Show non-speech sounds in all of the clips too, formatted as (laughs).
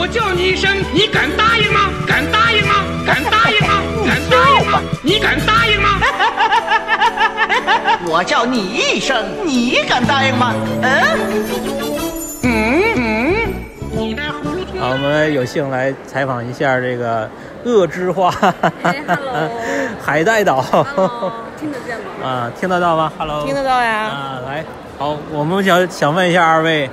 我叫你一声，你敢答应吗？敢答应吗？敢答应吗？(laughs) 敢答应吗？你敢答应吗？(laughs) 我叫你一声，你敢答应吗？嗯？嗯嗯，你好，我们有幸来采访一下这个恶之花，哎，hello (laughs) 海带岛 Hello，听得见吗？啊，听得到吗？Hello，听得到呀。啊，来，好，我们想想问一下二位，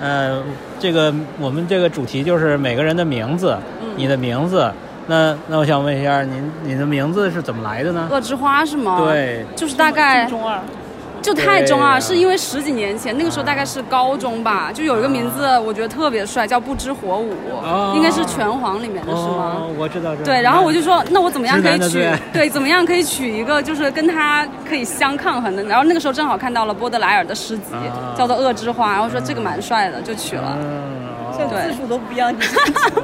呃，这个我们这个主题就是每个人的名字，嗯你的名字，那那我想问一下，您你的名字是怎么来的呢？恶之花是吗？，对，就是大概中二，就太中二，是因为十几年前那个时候大概是高中吧，就有一个名字我觉得特别帅，叫不知火舞哦，应该是拳皇里面的是吗？哦，我知道，对，然后我就说，那我怎么样可以取？对，怎么样可以取一个就是跟他可以相抗衡的？然后那个时候正好看到了波德莱尔的诗集，啊叫做《恶之花》，然后说这个蛮帅的，就取了。字数都不一样，你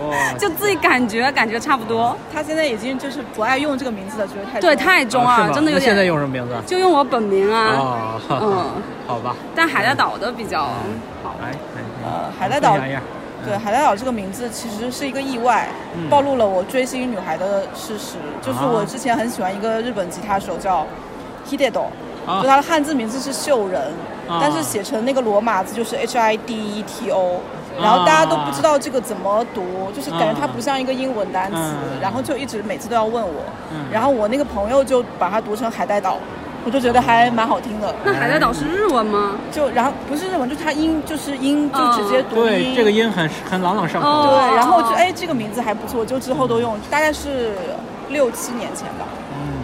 哇 (laughs) 就自己感觉感觉差不多，他现在已经就是不爱用这个名字了，觉得太对，太中二，啊真的有点现在点。用什么名字？就用我本名啊，哦，嗯，好吧，但海带岛的比较好。来，来呃，海带岛对海带岛这个名字其实是一个意外，嗯。暴露了我追星女孩的事实。就是啊。我之前很喜欢一个日本吉他手叫 Hideto，、啊。就他的汉字名字是秀人，啊。但是写成那个罗马字就是 H I D E T O。然后大家都不知道这个怎么读，就是感觉它不像一个英文单词，嗯然后就一直每次都要问我，嗯然后我那个朋友就把它读成海带岛，我就觉得还蛮好听的。那海带岛是日文吗？就然后不是日文，就它音就是音就直接读对，这个音很很朗朗上口。哦对，然后就哎这个名字还不错，就之后都用，大概是六七年前吧。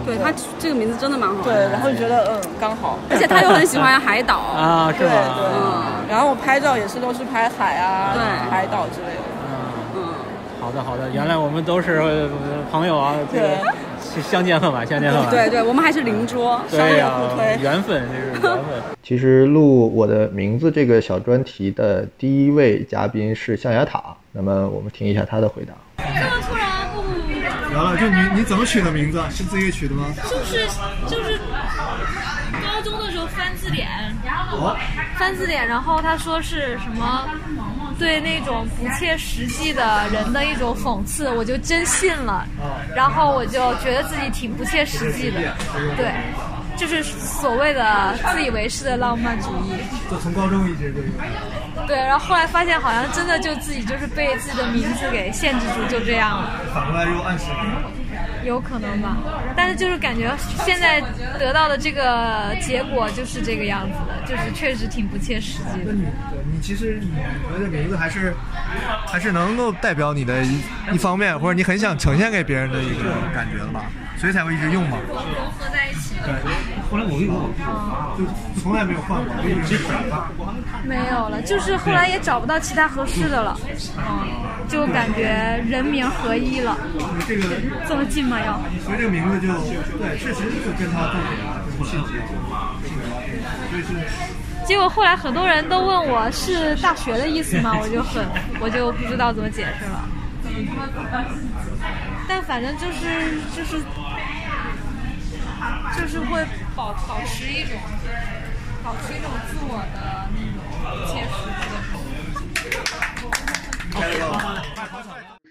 对他这个名字真的蛮好对，然后就觉得嗯刚好。而且他又很喜欢海岛。(laughs) 啊，是对然后我拍照也是都是拍海啊、对海岛之类的。嗯，嗯，好的好的，原来我们都是呃朋友啊，这个对相见恨晚，相见恨晚。对对，我们还是邻桌。对呀互推，缘分这是 (laughs) 缘分。其实录我的名字这个小专题的第一位嘉宾是象牙塔，那么我们听一下他的回答。聊了，就你你怎么取的名字？是自己取的吗？就是就是高中的时候翻字典，哦，翻字典，然后他说是什么对那种不切实际的人的一种讽刺，我就真信了，然后我就觉得自己挺不切实际的，对，就是所谓的自以为是的浪漫主义。就从高中一直就有。对，然后后来发现好像真的就自己就是被自己的名字给限制住，就这样了。反过来又暗示你。有可能吧，但是就是感觉现在得到的这个结果就是这个样子的，就是确实挺不切实际的。那你对你其实你觉得名字还是还是能够代表你的一一方面，或者你很想呈现给别人的一个感觉的吧，所以才会一直用嘛。融合在一起。对，后来我跟我就从来没有换过，我一直转发。没有了，就是后来也找不到其他合适的了，嗯，就感觉人名合一了。这个这么近吗？要？所以这个名字就对，确实就跟他重点性质性格所以是结果后来很多人都问我是大学的意思吗？我就很，我就不知道怎么解释了。但反正就是就是就是会保保持一种保持一种自我的那种切实的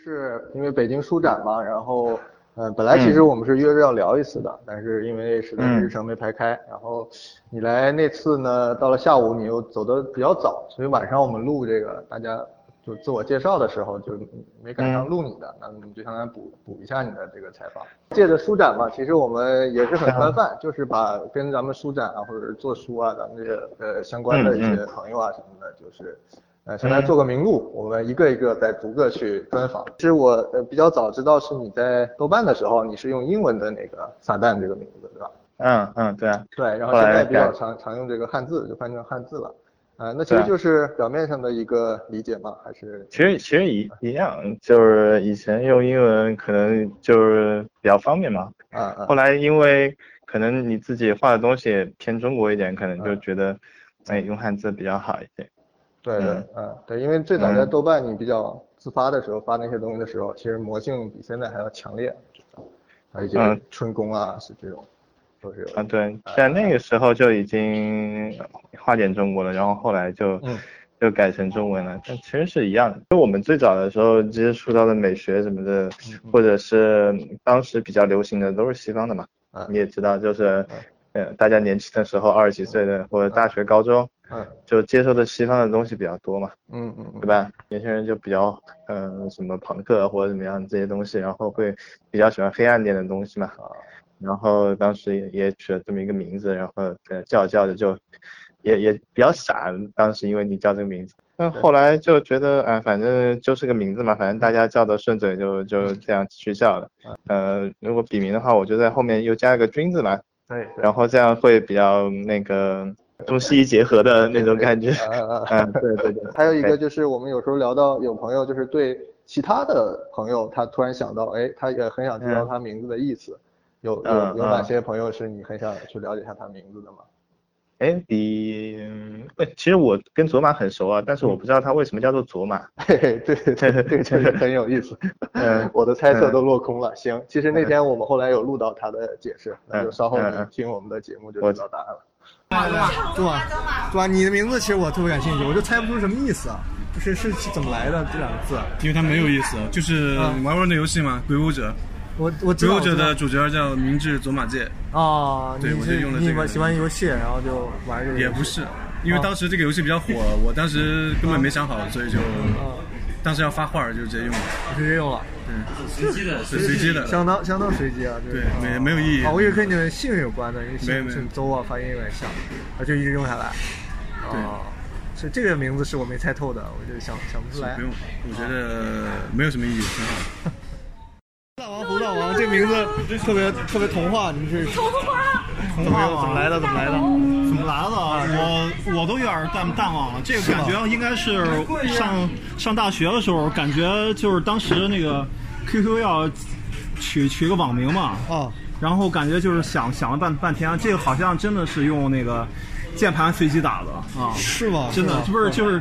是因为北京书展嘛，然后，呃，本来其实我们是约着要聊一次的，但是因为实在是日程没排开，然后你来那次呢，到了下午你又走的比较早，所以晚上我们录这个大家就自我介绍的时候就没赶上录你的，那我们就相当于补补一下你的这个采访。借着书展嘛，其实我们也是很宽泛，就是把跟咱们书展啊或者是做书啊，咱们这个呃相关的一些朋友啊什么的，就是呃，先来做个名录，我们一个一个再逐个去专访。其实我呃比较早知道是你在豆瓣的时候，你是用英文的那个撒旦这个名字，对吧？嗯嗯，对啊。对，然后现在比较常常用这个汉字，就翻成汉字了。啊，那其实就是表面上的一个理解吗？还是？其实其实一一样，就是以前用英文可能就是比较方便嘛。啊啊。后来因为可能你自己画的东西偏中国一点，可能就觉得，哎，用汉字比较好一点。对对，嗯，对，因为最早在豆瓣你比较自发的时候发那些东西的时候，其实魔性比现在还要强烈，还有一些春宫啊是这种，都是有。啊，对，在那个时候就已经化点中国了，然后后来就就改成中文了，但其实是一样的。就我们最早的时候接触到的美学什么的，或者是当时比较流行的都是西方的嘛，你也知道，就是呃大家年轻的时候二十几岁的或者大学高中。嗯，就接受的西方的东西比较多嘛，嗯嗯，对吧？年轻人就比较，嗯，什么朋克或者怎么样这些东西，然后会比较喜欢黑暗点的东西嘛。啊，然后当时也也取了这么一个名字，然后呃叫着叫着就，也也比较傻，当时因为你叫这个名字，但后来就觉得，啊，反正就是个名字嘛，反正大家叫的顺嘴就就这样去叫了。呃，如果笔名的话，我就在后面又加一个君字嘛，对，然后这样会比较那个。中西医结合的那种感觉，(laughs) 嗯，对对对。还有一个就是我们有时候聊到有朋友就是对其他的朋友，他突然想到，哎，他也很想知道他名字的意思。有有有哪些朋友是你很想去了解一下他名字的吗？哎，比，其实我跟卓玛很熟啊，但是我不知道他为什么叫做卓玛。(laughs) 嘿嘿，对对对，(laughs) 这个确实很有意思。(laughs) 嗯，我的猜测都落空了。行，其实那天我们后来有录到他的解释，那就稍后你听我们的节目就知道答案了。对吧？对吧？你的名字其实我特别感兴趣，我就猜不出什么意思啊，是是是怎么来的这两个字？因为它没有意思，就是玩玩那游戏嘛，《鬼武者》。我我鬼武者的主角叫明智佐马介。啊，对，我就用了这个。喜欢游戏，然后就玩这个。也不是，因为当时这个游戏比较火，我当时根本没想好，所以就。当时要发画就直接用了，直接用了，对，随机的，是随机的，相当相当随机啊，对，没没有意义。啊，我以为跟你们姓有关的，因为姓姓周啊，发音有点像，啊，就一直用下来。对，所以这个名字是我没猜透的，我就想想不出来。不用，我觉得没有什么意义，挺好。大王这名字特别特别童话，你是童话？童话怎么来的？怎么来的？怎么来的？我我都有点淡淡忘了。这个感觉应该是上上大学的时候，感觉就是当时那个 QQ 要取取个网名嘛。啊。然后感觉就是想想了半半天，这个好像真的是用那个键盘随机打的啊。是吗？真的，不是就是。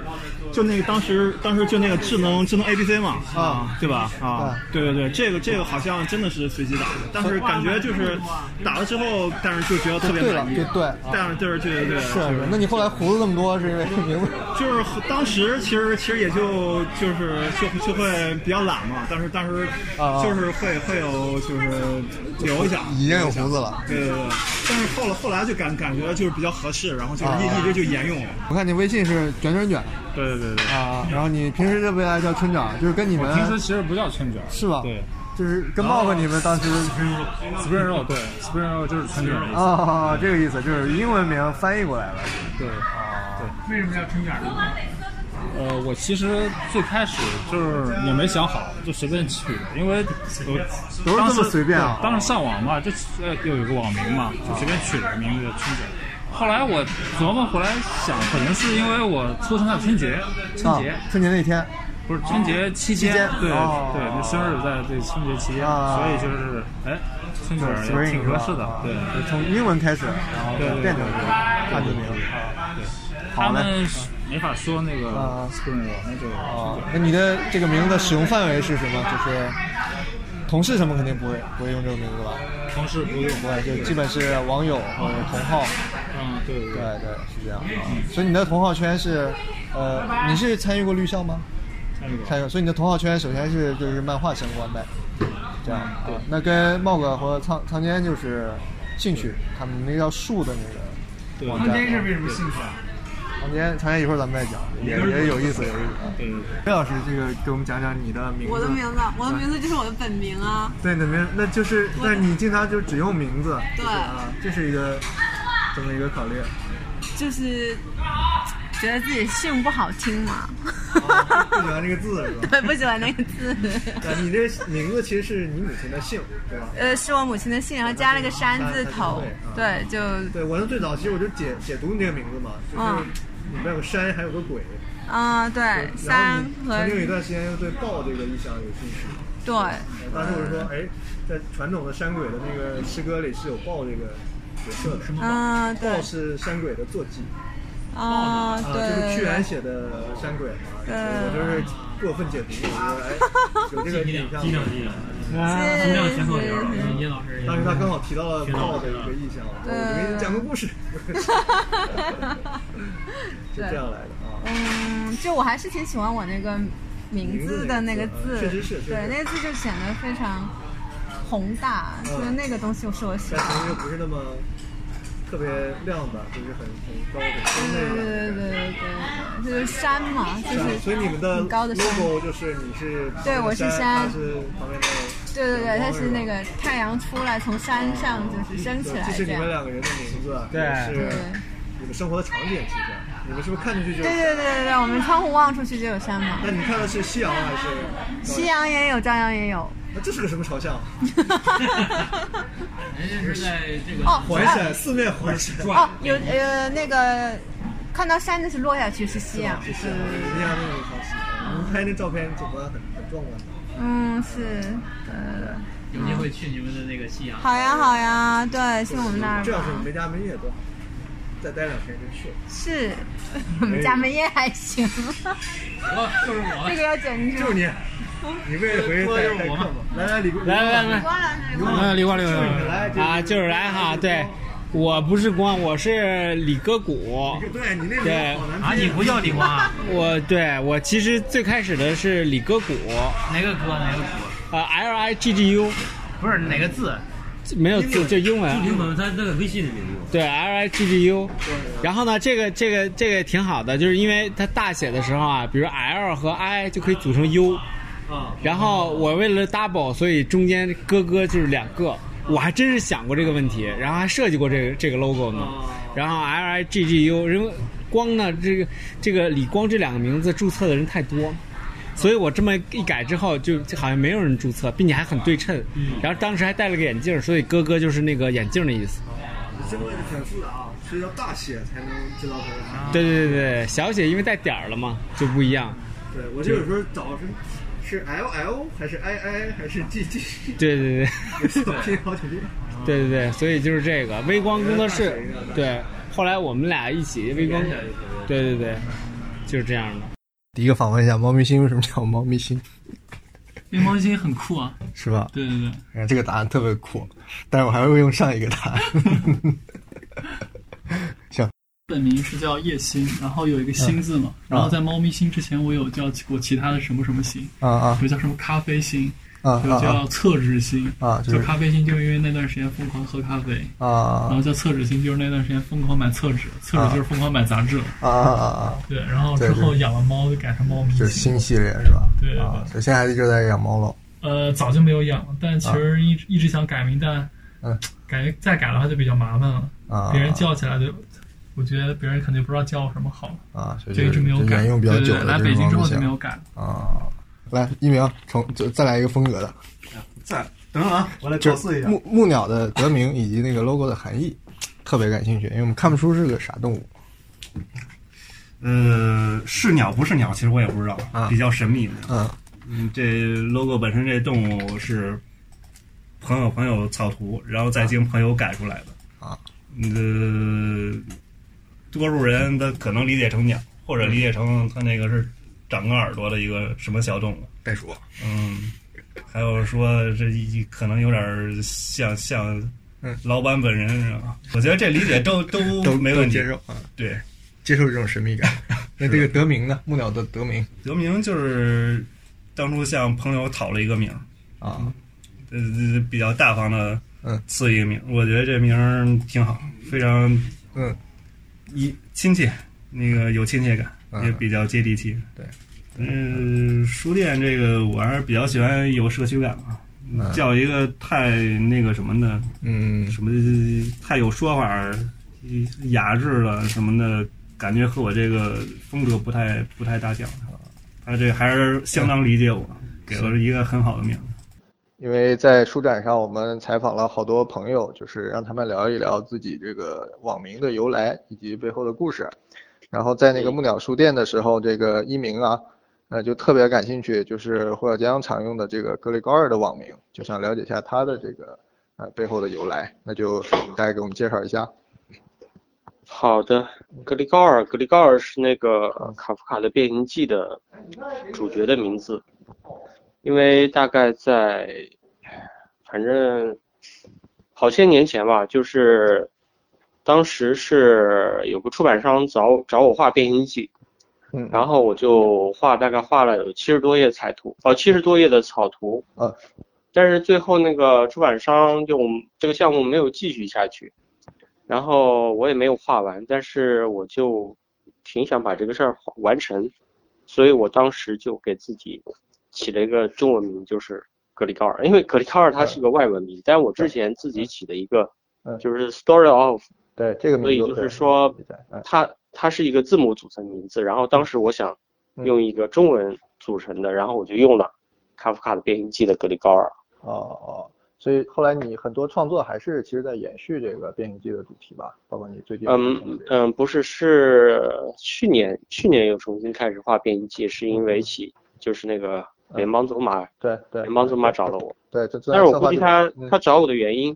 就那个当时，当时就那个智能智能 A B C 嘛，啊，对吧？啊，对对对，这个这个好像真的是随机打的，但是感觉就是打了之后，但是就觉得特别满意，对对，但是就是对对对，是。那你后来胡子那么多是因为名字？就是当时其实其实也就就是就就会比较懒嘛，但是当时就是会会有就是留一下，已经有胡子了，对对对。但是后来后来就感感觉就是比较合适，然后就一一直就沿用。我看你微信是卷卷卷。对对对对啊！然后你平时这不爱叫村长，就是跟你们平时其实不叫村长，是吧？对，就是跟茂哥你们当时是 spring roll，对，spring roll 就是春卷啊，这个意思就是英文名翻译过来了。对啊，对。为什么叫春卷呢？呃，我其实最开始就是也没想好，就随便取的，因为我都是这么随便啊。当时上网嘛，就呃又有个网名嘛，就随便取了个名字叫春卷。后来我琢磨回来想，可能是因为我出生在春节，春节。春节那天，不是春节期间，对对，那生日在这春节期间，所以就是哎，春节也挺合适的，对，从英文开始，然后变成汉字名，对，他们没法说那个 spring roll，那就啊，那你的这个名字的使用范围是什么？就是同事什么肯定不会不会用这个名字吧？同事不用，不会，就基本是网友或者同号。嗯，对对对对，是这样。所以你的同号圈是，呃，你是参与过绿校吗？参与过。参与。所以你的同号圈首先是就是漫画相关呗。这样。对。那跟茂哥和苍苍坚就是兴趣，他们那叫树的那个。对。苍坚是为什么兴趣啊？苍坚，苍坚一会儿咱们再讲，也也有意思，有意思。对对对。魏老师，这个给我们讲讲你的名字。我的名字，我的名字就是我的本名啊。对，你的名，那就是，但是你经常就只用名字。对。啊，这是一个。怎么一个考虑，就是觉得自己姓不好听嘛。不喜欢这个字是吧？(laughs) 对，不喜欢那个字。(laughs) 你这名字其实是你母亲的姓，对吧？呃，是我母亲的姓，然后加了个山字头。对，就对我最早其实我就解解读你这个名字嘛，就是里面有个山，还有个鬼。啊，对，山和。曾经有一段时间又对豹这个意象有兴趣。对。当时我就说，哎，在传统的山鬼的那个诗歌里是有豹这个角色的。嗯，对。豹是山鬼的坐骑。啊，对，就是屈原写的山鬼嘛，我就是过分解读，我觉得哎，有这个 (laughs) 印象，尽量尽量，尽量先后边儿，叶老师，当时他刚好提到了豹的一个意象，我给你讲个故事，(laughs) 就这样来的啊。嗯，就我还是挺喜欢我那个名字的那个字，确实是，对，那个字就显得非常宏大，就是那个东西是我喜欢。但其实又不是那么。特别亮的，就是很很高的。对对对对对，就是山嘛，就是所以你们的 logo 就是你是对，我是山，是旁边的。对对对，它是那个太阳出来从山上就是升起来这是你们两个人的名字，对，是你们生活的场景，其实你们是不是看出去就？对对对对对，我们窗户望出去就有山嘛。那你看的是夕阳还是？夕阳也有，朝阳也有。那这是个什么朝向？人家是在这个环山，四面环山。哦，有呃那个看到山的是落下去是夕阳，是夕阳那个朝西。我们拍那照片怎么很很壮观？嗯，是呃，有机会去你们的那个信阳。好呀好呀，对，去我们那儿。这要是没家没业多好，再待两天就去了。是，(laughs) 我们家没业还行。我就是我。这个要剪进去。就是你。(laughs) (laughs) 你为了回去带带课吗？来来李来来来，嗯，李光李光啊，就是来哈，对，我不是光，我是李哥谷。对你那对啊，你不叫李光啊？(laughs) 我对我其实最开始的是李哥谷。哪个哥？哪个谷？呃，L I G G U。不是哪个字？没有字，就英文。英文，他那个微信的名字。对，L I G G U。然后呢，这个这个这个挺好的，就是因为它大写的时候啊，比如 L 和 I 就可以组成 U。然后我为了 double，所以中间哥哥就是两个，我还真是想过这个问题，然后还设计过这个这个 logo 呢。然后 L I G G U，因为光呢，这个这个李光这两个名字注册的人太多，所以我这么一改之后，就好像没有人注册，并且还很对称。然后当时还戴了个眼镜，所以哥哥就是那个眼镜的意思。这个挺复杂啊，是要大写才能知道它。对对对对，小写因为带点儿了嘛，就不一样。对，我就有时候找是。是 L L 还是 I I 还是 G G？对对对，拼好几遍。对对对，所以就是这个微光工作室。对，后来我们俩一起微光。对对对，就是这样的。第一个访问一下猫咪星，为什么叫猫咪星？因为猫咪星很酷啊，是吧？对对对，这个答案特别酷，但是我还会用上一个答案。行。本名是叫叶星，然后有一个星字嘛，然后在猫咪星之前，我有叫过其他的什么什么星啊啊，有叫什么咖啡星啊，有叫厕纸星啊，就咖啡星，就是因为那段时间疯狂喝咖啡啊，然后叫厕纸星，就是那段时间疯狂买厕纸，厕纸就是疯狂买杂志了啊啊啊，对，然后之后养了猫就改成猫咪，就是新系列是吧？对啊，现在一直在养猫了。呃，早就没有养了，但其实一一直想改名，但嗯，感觉再改的话就比较麻烦了啊，别人叫起来就。我觉得别人肯定不知道叫我什么好啊，就一直没有改。用比较久来北京之后就没有改啊。来，一鸣，重再再来一个风格的。(laughs) 再等等啊，我来考试一下。木木鸟的得名以及那个 logo 的含义，特别感兴趣，因为我们看不出是个啥动物。呃，是鸟不是鸟，其实我也不知道，比较神秘。嗯嗯，这 logo 本身这动物是朋友朋友草图，然后再经朋友改出来的啊。呃。多数人他可能理解成鸟，或者理解成它那个是长个耳朵的一个什么小动物，袋鼠。嗯，还有说这一可能有点像像老板本人是吧？我觉得这理解都都都没问题。接受啊，对，接受这种神秘感。(laughs) 那这个得名呢？木鸟的得名，得名就是当初向朋友讨了一个名啊，呃，比较大方的嗯赐一个名，我觉得这名挺好，非常嗯。一亲切，那个有亲切感，也比较接地气。对，嗯，书店这个我还是比较喜欢有社区感嘛，叫一个太那个什么的，嗯，什么太有说法、雅致了什么的，感觉和我这个风格不太不太搭调。他这还是相当理解我，给了一个很好的名字。因为在书展上，我们采访了好多朋友，就是让他们聊一聊自己这个网名的由来以及背后的故事。然后在那个木鸟书店的时候，这个一鸣啊，呃，就特别感兴趣，就是胡小江常用的这个格里高尔的网名，就想了解一下他的这个呃背后的由来。那就大概给我们介绍一下。好的，格里高尔，格里高尔是那个卡夫卡的《变形记》的主角的名字。因为大概在，反正好些年前吧，就是当时是有个出版商找找我画《变形记》，嗯，然后我就画，大概画了有七十多页彩图，哦，七十多页的草图，嗯，但是最后那个出版商就这个项目没有继续下去，然后我也没有画完，但是我就挺想把这个事儿完成，所以我当时就给自己。起了一个中文名，就是格里高尔，因为格里高尔它是个外文名，但我之前自己起的一个，就是 Story of，对这个名字，所以就是说，它它是一个字母组成名字，然后当时我想用一个中文组成的，然后我就用了卡夫卡的《变形记》的格里高尔。哦哦，所以后来你很多创作还是其实在延续这个《变形记》的主题吧，包括你最近。嗯嗯，不是，是去年去年又重新开始画《变形记》，是因为起就是那个。联邦走马，对对，联邦走马找了我，对，但是我估计他他找我的原因，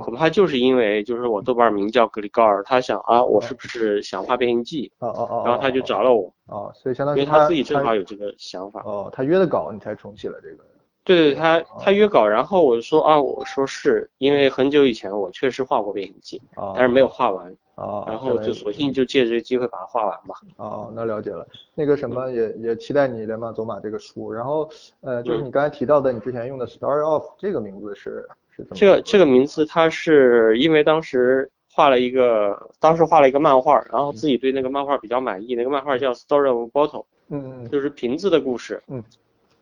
恐怕就是因为就是我豆瓣名叫格里高尔，他想啊，我是不是想画变形记？哦哦哦，然后他就找了我，哦，所以相当于因为他自己正好有这个想法，哦，他约的稿你才重启了这个，对对，他他约稿，然后我就说啊，我说是因为很久以前我确实画过变形记，但是没有画完。哦，然后就索性就借这个机会把它画完吧。哦，那了解了。那个什么，也也期待你连马走马这个书。然后，呃，就是你刚才提到的，你之前用的 Story of 这个名字是是怎么？这个这个名字，它是因为当时画了一个，当时画了一个漫画，然后自己对那个漫画比较满意。那个漫画叫 Story of Bottle，嗯嗯，就是瓶子的故事。嗯。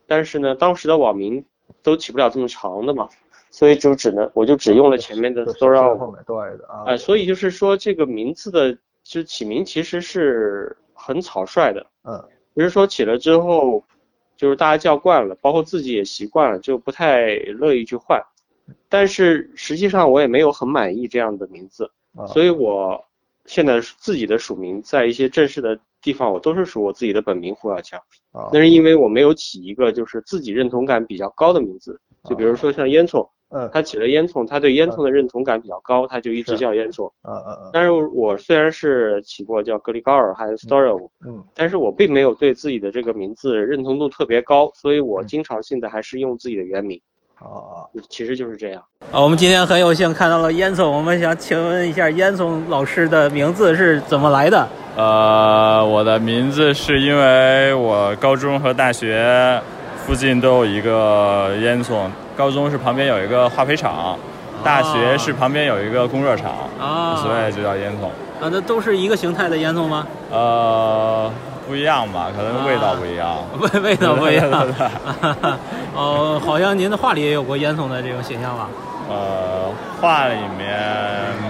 但是呢，当时的网名都起不了这么长的嘛。所以就只能，我就只用了前面的 story of，对的啊，哎，所以就是说这个名字的，就起名其实是很草率的，嗯，不是说起了之后，就是大家叫惯了，包括自己也习惯了，就不太乐意去换，但是实际上我也没有很满意这样的名字，所以我现在自己的署名在一些正式的地方，我都是署我自己的本名胡小强，那是因为我没有起一个就是自己认同感比较高的名字，就比如说像烟囱。嗯，他起了烟囱，他对烟囱的认同感比较高，他就一直叫烟囱。嗯嗯嗯。但是我虽然是起过叫格里高尔，还有 Story，嗯，但是我并没有对自己的这个名字认同度特别高，所以我经常性的还是用自己的原名。哦，其实就是这样。啊，我们今天很有幸看到了烟囱，我们想请问一下烟囱老师的名字是怎么来的？呃，我的名字是因为我高中和大学附近都有一个烟囱。高中是旁边有一个化肥厂，大学是旁边有一个供热厂，所以就叫烟囱。啊，那都是一个形态的烟囱吗？呃，不一样吧，可能味道不一样。味味道不一样。(laughs) 哦，好像您的画里也有过烟囱的这种形象吧？呃，画里面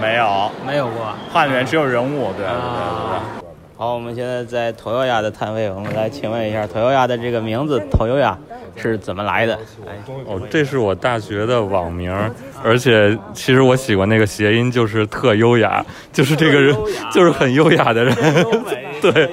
没有，没有过。画里面只有人物，对对对对。好，我们现在在头油鸭的摊位，我们来请问一下头油鸭的这个名字“头油鸭”是怎么来的？哦，这是我大学的网名，而且其实我喜欢那个谐音，就是特优雅，就是这个人就是很优雅的人，(laughs) 对。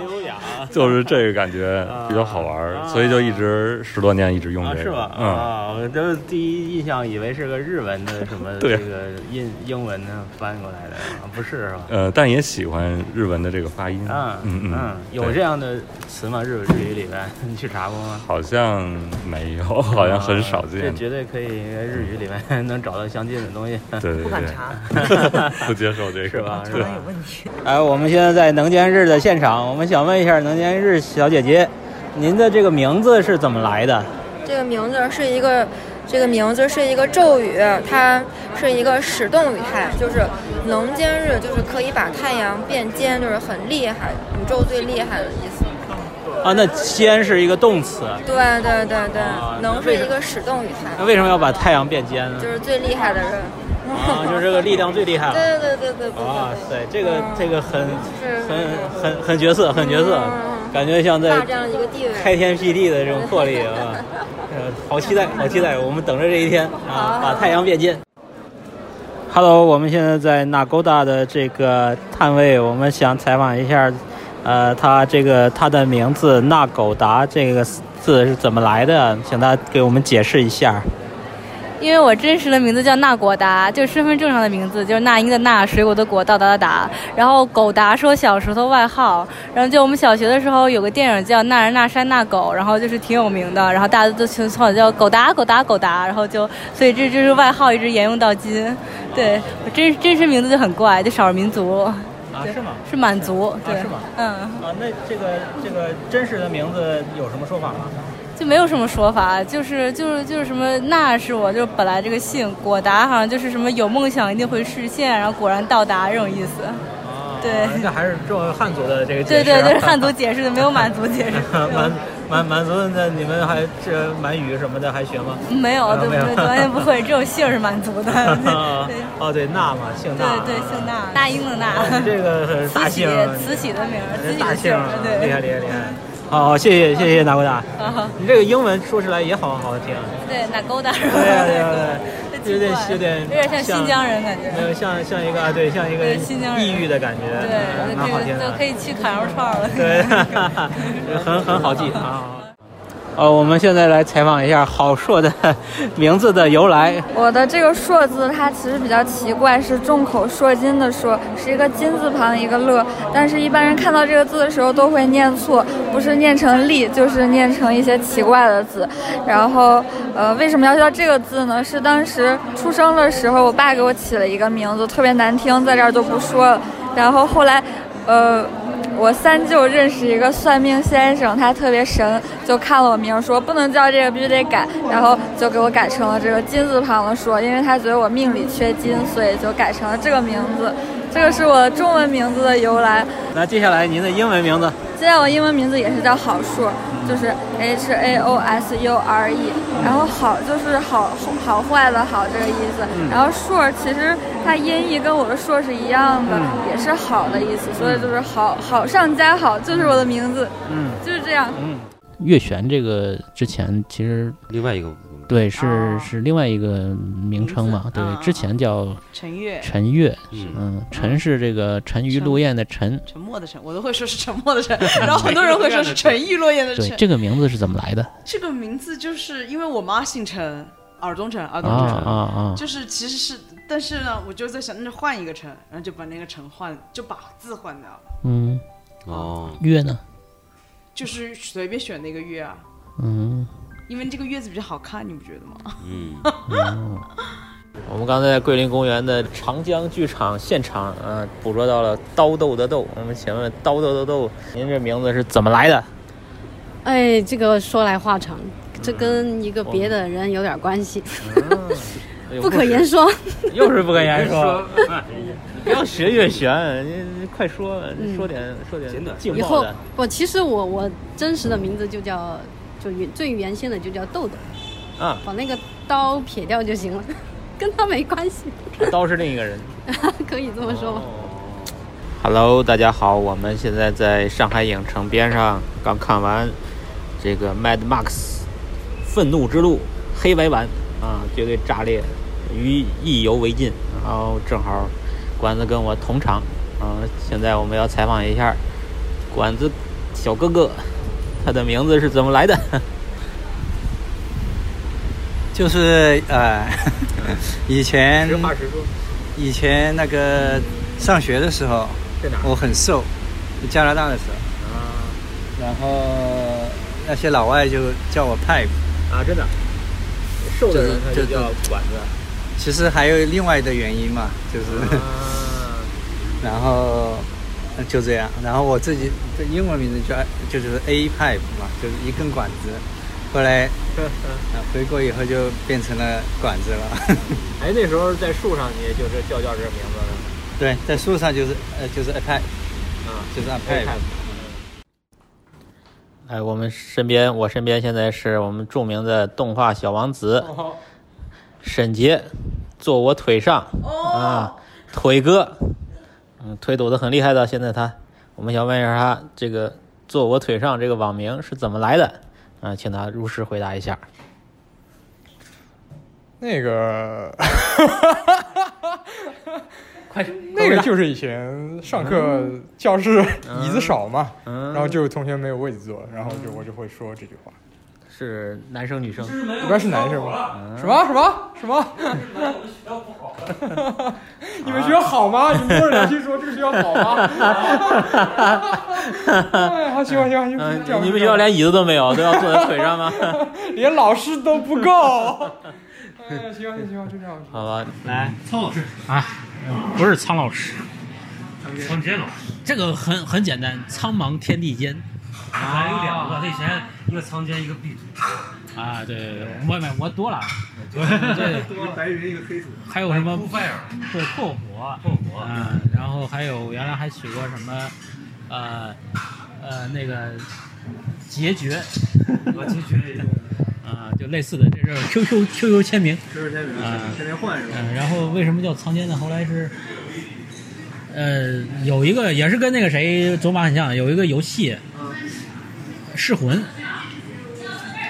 (laughs) 就是这个感觉比较好玩，所以就一直十多年一直用这个。是吧？啊，我都第一印象以为是个日文的什么 (laughs) 这个印英文呢翻过来的，不是是吧？呃，但也喜欢日文的这个发音。嗯嗯嗯，有这样的词吗？日日语里边你去查过吗？好像没有，(laughs) 好像很少见。这绝对可以，日语里面能找到相近的东西。对对对，不敢查，不接受这个是吧？可能有问题。哎，我们现在在能见日的现场，我们想问一下能。年日小姐姐，您的这个名字是怎么来的？这个名字是一个，这个名字是一个咒语，它是一个使动语态，就是能尖日，就是可以把太阳变尖，就是很厉害，宇宙最厉害的意思。啊，那尖是一个动词。对对对对，能是一个使动语态。那为什么要把太阳变尖呢？就是最厉害的人。啊，就是这个力量最厉害了。对对对对对。哇塞，这个这个很很很很角色，很角色，感觉像在开天辟地的这种魄力啊！(laughs) 呃，好期待，好期待，我们等着这一天啊，把太阳变金。Hello，我们现在在纳勾达的这个摊位，我们想采访一下，呃，他这个他的名字纳狗达这个字是怎么来的？请他给我们解释一下。因为我真实的名字叫纳果达，就是身份证上的名字，就是那英的那，水果的果，到达的达。然后狗达是我小时候的外号。然后就我们小学的时候有个电影叫《那人那山那狗》，然后就是挺有名的。然后大家都从小叫狗达狗达狗达，然后就所以这就是外号一直沿用到今。对我真真实名字就很怪，就少数民族。啊，是吗？是满族。对，是吗？嗯。啊，那这个这个真实的名字有什么说法吗？就没有什么说法，就是就是就是什么，那是我就本来这个姓果达，好像就是什么有梦想一定会实现，然后果然到达这种意思。对，这还是这汉族的这个解释。对对，这是汉族解释的，没有满族解释。满满满族的，你们还这满语什么的还学吗？没有，对对，完全不会，只有姓是满族的。(laughs) 哦，对，那嘛，姓那。对对，姓那，那英的那。这个大姓，慈禧的名，慈禧大姓，对，厉害厉害厉害。好，谢谢谢谢纳勾达。你这个英文说出来也好好听。对，纳勾达。对呀 (laughs) 对对对，有点有点有点像新疆人感觉。没有像像一个啊，对，像一个新疆异域的感觉。对，蛮好听的。可以去烤羊肉串了。对，(laughs) 很很好记啊。呃，我们现在来采访一下郝硕的名字的由来。我的这个硕字，它其实比较奇怪，是众口铄金的铄，是一个金字旁一个乐。但是，一般人看到这个字的时候都会念错，不是念成利，就是念成一些奇怪的字。然后，呃，为什么要叫这个字呢？是当时出生的时候，我爸给我起了一个名字，特别难听，在这儿就不说了。然后后来，呃。我三舅认识一个算命先生，他特别神，就看了我名说不能叫这个，必须得改，然后就给我改成了这个金字旁的说，因为他觉得我命里缺金，所以就改成了这个名字。这个是我中文名字的由来。那接下来您的英文名字？接下来我英文名字也是叫好硕，就是 H A O S U R E，然后好就是好好坏的好这个意思。然后硕其实它音译跟我的硕是一样的，也是好的意思，所以就是好好上加好，就是我的名字。嗯，就是这样。嗯，月璇这个之前其实另外一个。对，是是另外一个名称嘛？对，之前叫陈月。陈月，嗯，陈是这个沉鱼落雁的沉，沉默的沉，我都会说是沉默的沉，(laughs) 然后很多人会说是沉鱼落雁的沉。对，这个名字是怎么来的？这个名字就是因为我妈姓陈，耳东陈，耳东陈，啊啊，就是其实是，但是呢，我就在想，那就换一个陈，然后就把那个陈换，就把字换掉了。嗯，哦，月呢？就是随便选的一个月啊。嗯。因为这个月子比较好看，你不觉得吗？嗯。(laughs) 我们刚才在桂林公园的长江剧场现场，呃，捕捉到了刀豆的豆。我们请问刀豆的豆，您这名字是怎么来的？哎，这个说来话长，这跟一个别的人有点关系，不可言说。又是不可言说。不要学越玄，你快说，说点说点劲爆的。以后不，其实我我真实的名字就叫。就原最原先的就叫豆豆，啊，把那个刀撇掉就行了，(laughs) 跟他没关系。刀是另一个人，(laughs) 可以这么说吧。Hello，大家好，我们现在在上海影城边上，刚看完这个《Mad Max》愤怒之路黑白版啊，绝对炸裂，于意犹未尽。然后正好管子跟我同场，啊，现在我们要采访一下管子小哥哥。他的名字是怎么来的？(laughs) 就是呃，以前以前那个上学的时候，我很瘦，加拿大的时候，然后那些老外就叫我 Pipe 啊，真的，瘦的人他就叫管子。其实还有另外的原因嘛，就是，(laughs) 然后。就这样，然后我自己的英文名字叫就是 A pipe 嘛，就是一根管子。后来 (laughs) 回国以后就变成了管子了。(laughs) 哎，那时候在树上你就是叫叫这个名字了。对，在树上就是呃就是 A pipe，啊，就是 A pipe。哎，我们身边，我身边现在是我们著名的动画小王子沈杰，坐我腿上啊，腿哥，嗯，腿抖得很厉害的。现在他，我们想问一下他，这个坐我腿上这个网名是怎么来的？啊，请他如实回答一下。那个，(laughs) 快，那个就是以前上课教室 (laughs) 椅子少嘛，然后就同学没有位子坐，然后就我就会说这句话。是男生女生？里边是男生吗？什么什么什么？(laughs) 你们学校好吗？你们摸着良心说这个学校好吗？哎，好行行行，你们学校连椅子都没有，都要坐在腿上吗？(laughs) 连老师都不够。哎，行行行，就这样。好吧，来，苍老师啊，不是苍老师，苍天老师，这个很很简单，苍茫天地间。啊，有两个，他以前一个藏间，一个壁土。啊，对对对，我我我多了，(laughs) 对，一个白云，一个黑土。还有什么？对，破火，破火。嗯，然后还有原来还取过什么，呃呃那个结绝，我结绝。啊，就类似的，这是 QQ QQ 签名，QQ 签名啊，天天换是吧？嗯，然后为什么叫藏间呢？后来是，呃，有一个也是跟那个谁走马很像，有一个游戏，噬魂，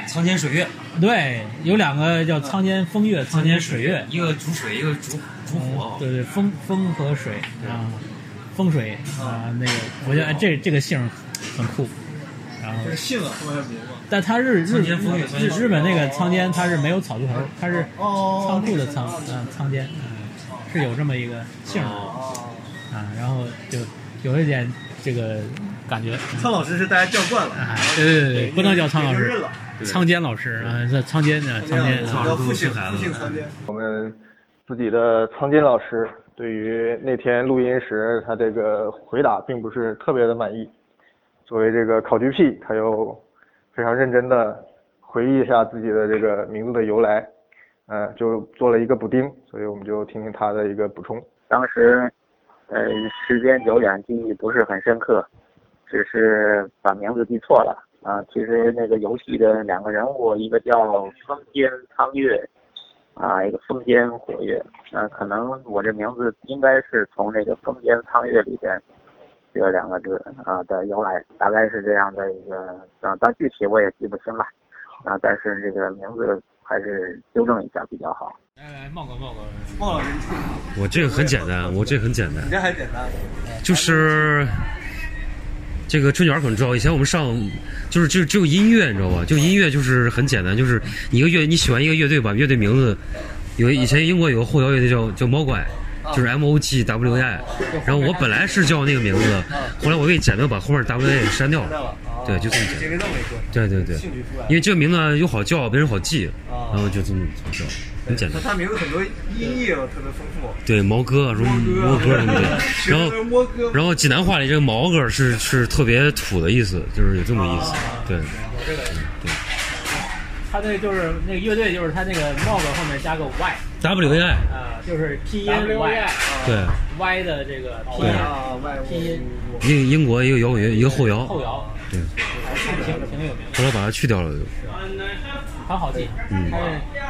苍间水月，对，有两个叫苍间风月、苍间水月，一个主水，一个主主火，对对，风风和水啊，风水啊，那个我觉得这这个姓很酷，然后姓啊，但它日日日日本那个仓间，它是没有草字头，它是仓库的仓，嗯，仓间，嗯，是有这么一个姓啊，然后就有一点这个感觉。苍老师是大家叫惯了，对对对对，不能叫苍老师，苍坚老师啊，这苍坚呢，仓间叫复姓复姓仓间。我们自己的苍坚老师对于那天录音时他这个回答并不是特别的满意，作为这个考据癖，他又。非常认真的回忆一下自己的这个名字的由来，呃，就做了一个补丁，所以我们就听听他的一个补充。当时，呃，时间久远，记忆不是很深刻，只是把名字记错了啊。其实那个游戏的两个人物，一个叫风间苍月，啊，一个风间火月，那可能我这名字应该是从那个风间苍月里边。这两个字啊的由来大概是这样的一个啊，但具体我也记不清了啊。但是这个名字还是纠正一下比较好。来来，茂哥，茂哥，茂老师，我这个很简单，我这个很简单。你这还简单？就是这个春卷可能知道，以前我们上就是就只有音乐，你知道吧？就音乐就是很简单，就是你一个乐你喜欢一个乐队，把乐队名字有以前英国有个后摇乐队叫叫猫怪。就是 M O G W I，然后我本来是叫那个名字，后来我给简单把后面 W A 删掉了，对，就这么简单。对。对对，因为这个名字又好叫，别人好记，然后就这么叫，很简单。他名字很多音译特别丰富。对，毛哥什么毛哥什么的，(laughs) 然后然后济南话里这个毛哥是是特别土的意思，就是有这么意思，对。对。他那就是那个乐队，就是他那个帽子后面加个 Y，W A I 啊，就是拼音 Y，对，Y 的这个拼音拼音。英英国一个摇滚乐，一个后摇，后摇，对，挺挺有名。后来把它去掉了就。很好记，嗯，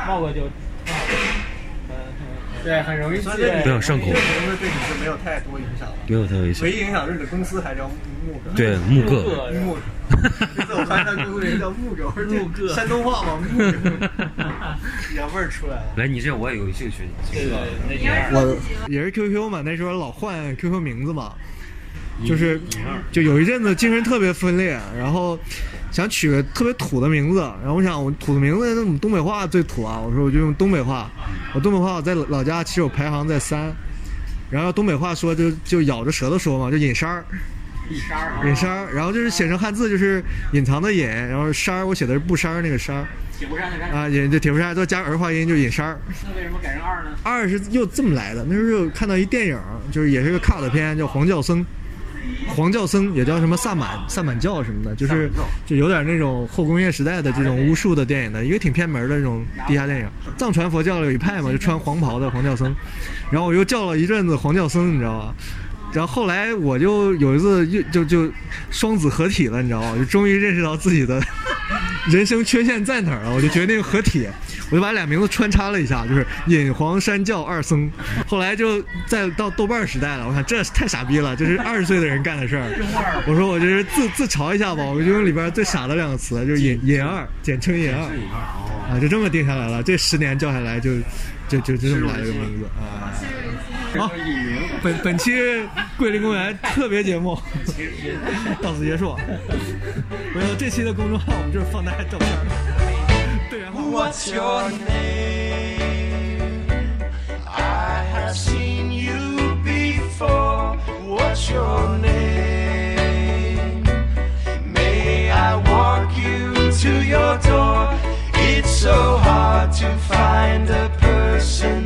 帽子就。(laughs) 对，很容易记。不要上口。名字对你是没有太多影响了。没有太多影响。唯一影响是你的公司还叫木哥。对，木哥。木。这次我发现他公司人叫木哥，木哥。山东话嘛，木哥。(laughs) 养味儿出来了。来，你这我也有兴趣。对对。我也是 QQ 嘛，那时候老换 QQ 名字嘛，就是就有一阵子精神特别分裂，然后。想取个特别土的名字，然后我想我土的名字，那我们东北话最土啊！我说我就用东北话，我东北话我在老家其实我排行在三，然后东北话说就就咬着舌头说嘛，就隐山儿，隐山儿，隐山儿，然后就是写成汉字就是隐藏的隐，然后山儿我写的是不山儿那个山儿，铁布衫的山啊，隐就铁布衫都加儿化音就隐山儿。那为什么改成二呢？二是又这么来的，那时候看到一电影，就是也是个 cut 片，叫《黄教僧》。黄教僧也叫什么萨满萨满教什么的，就是就有点那种后工业时代的这种巫术的电影的一个挺偏门的这种地下电影。藏传佛教有一派嘛，就穿黄袍的黄教僧，然后我又叫了一阵子黄教僧，你知道吧？然后后来我就有一次就就就双子合体了，你知道吗？就终于认识到自己的 (laughs) 人生缺陷在哪儿了，我就决定合体，我就把俩名字穿插了一下，就是引黄山教二僧。后来就再到豆瓣时代了，我看这太傻逼了，这是二十岁的人干的事儿。我说我就是自自嘲一下吧，我就用里边最傻的两个词，就是引引二，简称引二，啊，就这么定下来了。这十年叫下来就就就就这么来一个名字啊。好，本本期桂林公园特别节目到此结束。没有这期的公众号，我们就是放大照片。what's your name? I have seen you before. What's your name? May I walk you to your door? It's so hard to find a personality.